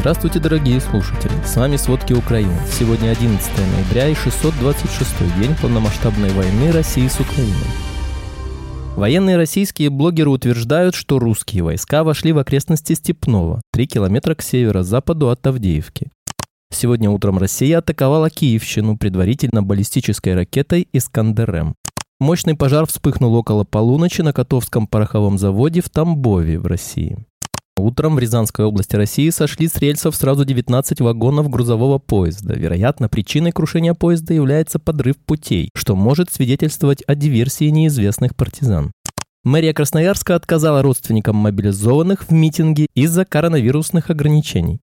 Здравствуйте, дорогие слушатели! С вами «Сводки Украины». Сегодня 11 ноября и 626 день полномасштабной войны России с Украиной. Военные российские блогеры утверждают, что русские войска вошли в окрестности Степного, 3 километра к северо-западу от Авдеевки. Сегодня утром Россия атаковала Киевщину предварительно баллистической ракетой «Искандер-М». Мощный пожар вспыхнул около полуночи на Котовском пороховом заводе в Тамбове в России. Утром в Рязанской области России сошли с рельсов сразу 19 вагонов грузового поезда. Вероятно, причиной крушения поезда является подрыв путей, что может свидетельствовать о диверсии неизвестных партизан. Мэрия Красноярска отказала родственникам мобилизованных в митинге из-за коронавирусных ограничений.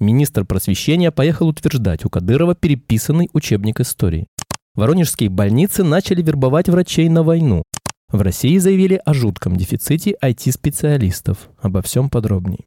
Министр просвещения поехал утверждать у Кадырова переписанный учебник истории. Воронежские больницы начали вербовать врачей на войну. В России заявили о жутком дефиците IT-специалистов. Обо всем подробней.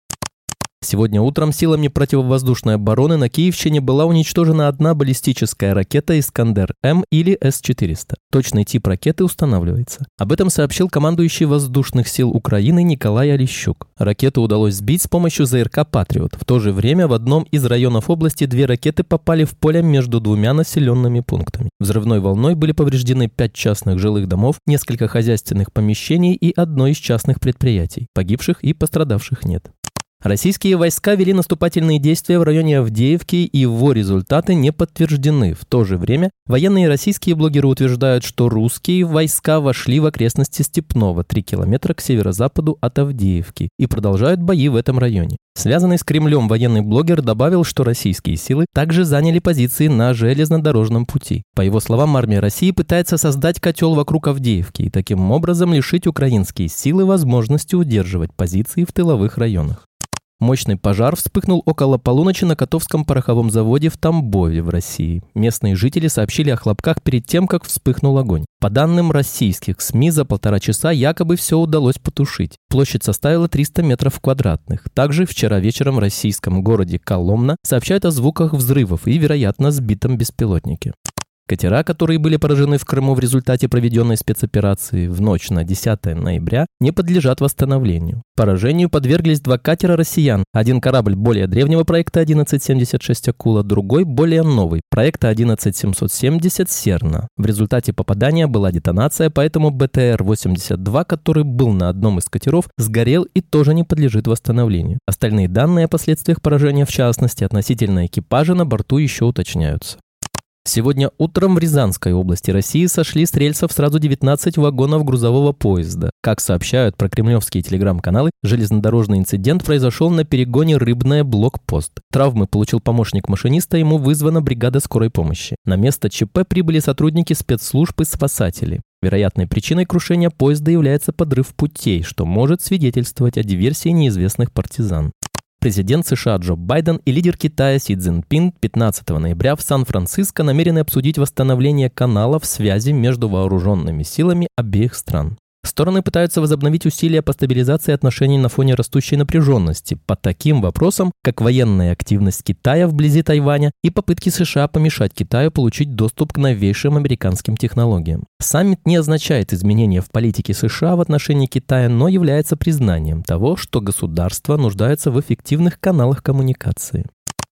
Сегодня утром силами противовоздушной обороны на Киевщине была уничтожена одна баллистическая ракета «Искандер-М» или С-400. Точный тип ракеты устанавливается. Об этом сообщил командующий воздушных сил Украины Николай Олещук. Ракету удалось сбить с помощью ЗРК «Патриот». В то же время в одном из районов области две ракеты попали в поле между двумя населенными пунктами. Взрывной волной были повреждены пять частных жилых домов, несколько хозяйственных помещений и одно из частных предприятий. Погибших и пострадавших нет. Российские войска вели наступательные действия в районе Авдеевки, и его результаты не подтверждены. В то же время военные российские блогеры утверждают, что русские войска вошли в окрестности Степного, 3 километра к северо-западу от Авдеевки, и продолжают бои в этом районе. Связанный с Кремлем военный блогер добавил, что российские силы также заняли позиции на железнодорожном пути. По его словам, армия России пытается создать котел вокруг Авдеевки и таким образом лишить украинские силы возможности удерживать позиции в тыловых районах. Мощный пожар вспыхнул около полуночи на Котовском пороховом заводе в Тамбове в России. Местные жители сообщили о хлопках перед тем, как вспыхнул огонь. По данным российских СМИ, за полтора часа якобы все удалось потушить. Площадь составила 300 метров квадратных. Также вчера вечером в российском городе Коломна сообщают о звуках взрывов и, вероятно, сбитом беспилотнике. Катера, которые были поражены в Крыму в результате проведенной спецоперации в ночь на 10 ноября, не подлежат восстановлению. Поражению подверглись два катера россиян. Один корабль более древнего проекта 1176 «Акула», другой более новый, проекта 11770 «Серна». В результате попадания была детонация, поэтому БТР-82, который был на одном из катеров, сгорел и тоже не подлежит восстановлению. Остальные данные о последствиях поражения, в частности относительно экипажа, на борту еще уточняются. Сегодня утром в Рязанской области России сошли с рельсов сразу 19 вагонов грузового поезда. Как сообщают про кремлевские телеграм-каналы, железнодорожный инцидент произошел на перегоне Рыбная блокпост. Травмы получил помощник машиниста, ему вызвана бригада скорой помощи. На место ЧП прибыли сотрудники спецслужб и спасатели. Вероятной причиной крушения поезда является подрыв путей, что может свидетельствовать о диверсии неизвестных партизан. Президент США Джо Байден и лидер Китая Си Цзиньпин 15 ноября в Сан-Франциско намерены обсудить восстановление каналов связи между вооруженными силами обеих стран. Стороны пытаются возобновить усилия по стабилизации отношений на фоне растущей напряженности по таким вопросам, как военная активность Китая вблизи Тайваня и попытки США помешать Китаю получить доступ к новейшим американским технологиям. Саммит не означает изменения в политике США в отношении Китая, но является признанием того, что государство нуждается в эффективных каналах коммуникации.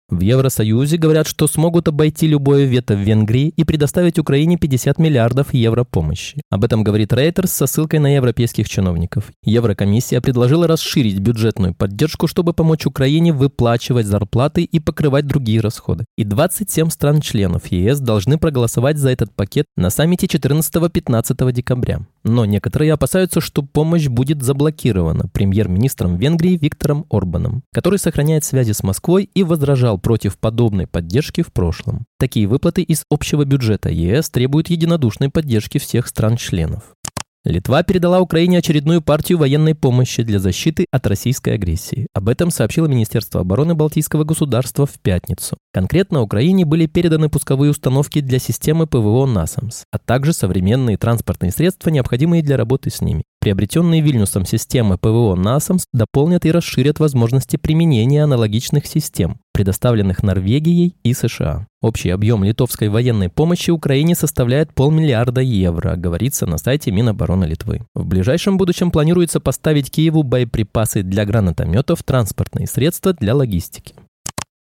В Евросоюзе говорят, что смогут обойти любое вето в Венгрии и предоставить Украине 50 миллиардов евро помощи. Об этом говорит Reuters со ссылкой на европейских чиновников. Еврокомиссия предложила расширить бюджетную поддержку, чтобы помочь Украине выплачивать зарплаты и покрывать другие расходы. И 27 стран-членов ЕС должны проголосовать за этот пакет на саммите 14-15 декабря. Но некоторые опасаются, что помощь будет заблокирована премьер-министром Венгрии Виктором Орбаном, который сохраняет связи с Москвой и возражал против подобной поддержки в прошлом. Такие выплаты из общего бюджета ЕС требуют единодушной поддержки всех стран-членов. Литва передала Украине очередную партию военной помощи для защиты от российской агрессии. Об этом сообщило Министерство обороны Балтийского государства в пятницу. Конкретно Украине были переданы пусковые установки для системы ПВО «Насамс», а также современные транспортные средства, необходимые для работы с ними. Приобретенные Вильнюсом системы ПВО «Насамс» дополнят и расширят возможности применения аналогичных систем, предоставленных Норвегией и США. Общий объем литовской военной помощи Украине составляет полмиллиарда евро, говорится на сайте Минобороны Литвы. В ближайшем будущем планируется поставить Киеву боеприпасы для гранатометов, транспортные средства для логистики.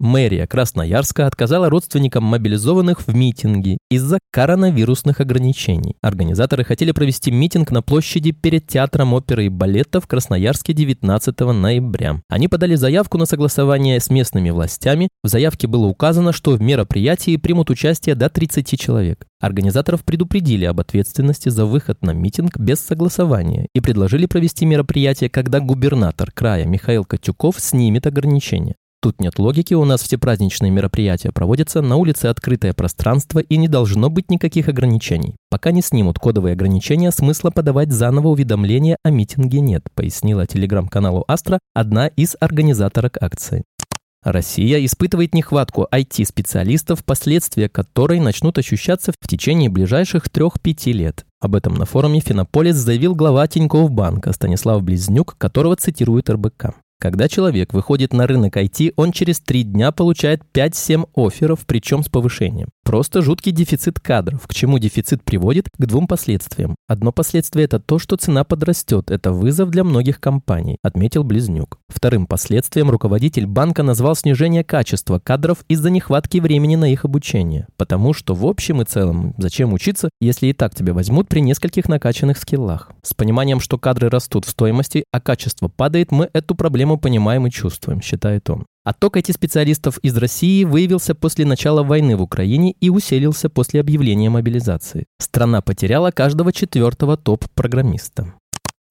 Мэрия Красноярска отказала родственникам мобилизованных в митинге из-за коронавирусных ограничений. Организаторы хотели провести митинг на площади перед Театром оперы и балета в Красноярске 19 ноября. Они подали заявку на согласование с местными властями. В заявке было указано, что в мероприятии примут участие до 30 человек. Организаторов предупредили об ответственности за выход на митинг без согласования и предложили провести мероприятие, когда губернатор края Михаил Котюков снимет ограничения. Тут нет логики, у нас все праздничные мероприятия проводятся, на улице открытое пространство и не должно быть никаких ограничений. Пока не снимут кодовые ограничения, смысла подавать заново уведомления о митинге нет, пояснила телеграм-каналу Астра одна из организаторок акции. Россия испытывает нехватку IT-специалистов, последствия которой начнут ощущаться в течение ближайших 3-5 лет. Об этом на форуме «Финополис» заявил глава Тинькофф банка Станислав Близнюк, которого цитирует РБК. Когда человек выходит на рынок IT, он через три дня получает 5-7 офферов, причем с повышением. Просто жуткий дефицит кадров. К чему дефицит приводит? К двум последствиям. Одно последствие – это то, что цена подрастет. Это вызов для многих компаний, отметил Близнюк. Вторым последствием руководитель банка назвал снижение качества кадров из-за нехватки времени на их обучение. Потому что в общем и целом, зачем учиться, если и так тебя возьмут при нескольких накачанных скиллах? С пониманием, что кадры растут в стоимости, а качество падает, мы эту проблему мы понимаем и чувствуем, считает он. Отток IT-специалистов из России выявился после начала войны в Украине и усилился после объявления мобилизации. Страна потеряла каждого четвертого топ-программиста.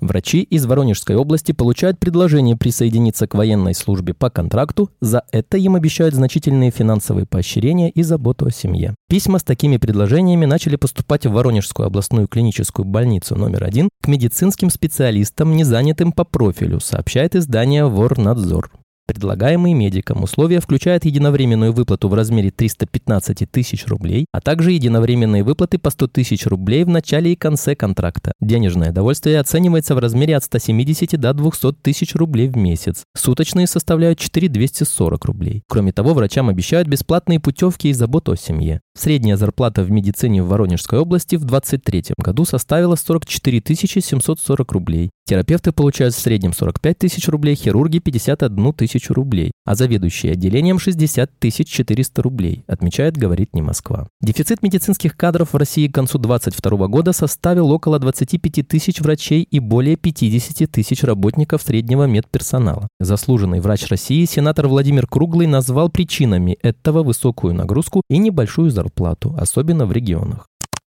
Врачи из Воронежской области получают предложение присоединиться к военной службе по контракту, за это им обещают значительные финансовые поощрения и заботу о семье. Письма с такими предложениями начали поступать в Воронежскую областную клиническую больницу номер один к медицинским специалистам, не занятым по профилю, сообщает издание «Ворнадзор». Предлагаемые медикам условия включают единовременную выплату в размере 315 тысяч рублей, а также единовременные выплаты по 100 тысяч рублей в начале и конце контракта. Денежное довольствие оценивается в размере от 170 до 200 тысяч рублей в месяц. Суточные составляют 4240 рублей. Кроме того, врачам обещают бесплатные путевки и заботу о семье. Средняя зарплата в медицине в Воронежской области в 2023 году составила 44 740 рублей. Терапевты получают в среднем 45 тысяч рублей, хирурги 51 тысячу рублей, а заведующие отделением 60 тысяч 400 рублей, отмечает «Говорит не Москва». Дефицит медицинских кадров в России к концу 2022 года составил около 25 тысяч врачей и более 50 тысяч работников среднего медперсонала. Заслуженный врач России сенатор Владимир Круглый назвал причинами этого высокую нагрузку и небольшую зарплату, особенно в регионах.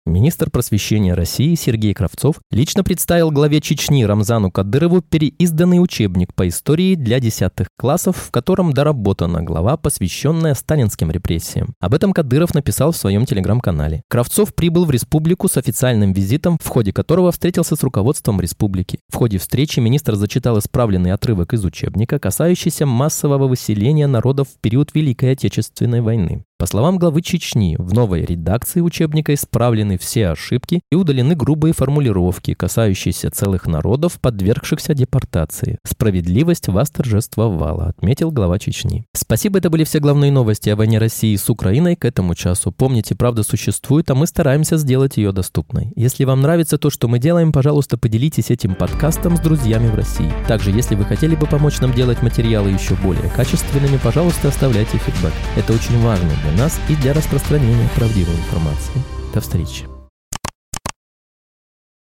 Министр просвещения России Сергей Кравцов лично представил главе Чечни Рамзану Кадырову переизданный учебник по истории для десятых классов, в котором доработана глава, посвященная сталинским репрессиям. Об этом Кадыров написал в своем телеграм-канале. Кравцов прибыл в республику с официальным визитом, в ходе которого встретился с руководством республики. В ходе встречи министр зачитал исправленный отрывок из учебника, касающийся массового выселения народов в период Великой Отечественной войны. По словам главы Чечни, в новой редакции учебника исправлены все ошибки и удалены грубые формулировки, касающиеся целых народов, подвергшихся депортации. Справедливость вас торжествовала, отметил глава Чечни. Спасибо, это были все главные новости о войне России с Украиной к этому часу. Помните, правда существует, а мы стараемся сделать ее доступной. Если вам нравится то, что мы делаем, пожалуйста, поделитесь этим подкастом с друзьями в России. Также, если вы хотели бы помочь нам делать материалы еще более качественными, пожалуйста, оставляйте фидбэк. Это очень важно для нас и для распространения правдивой информации. До встречи.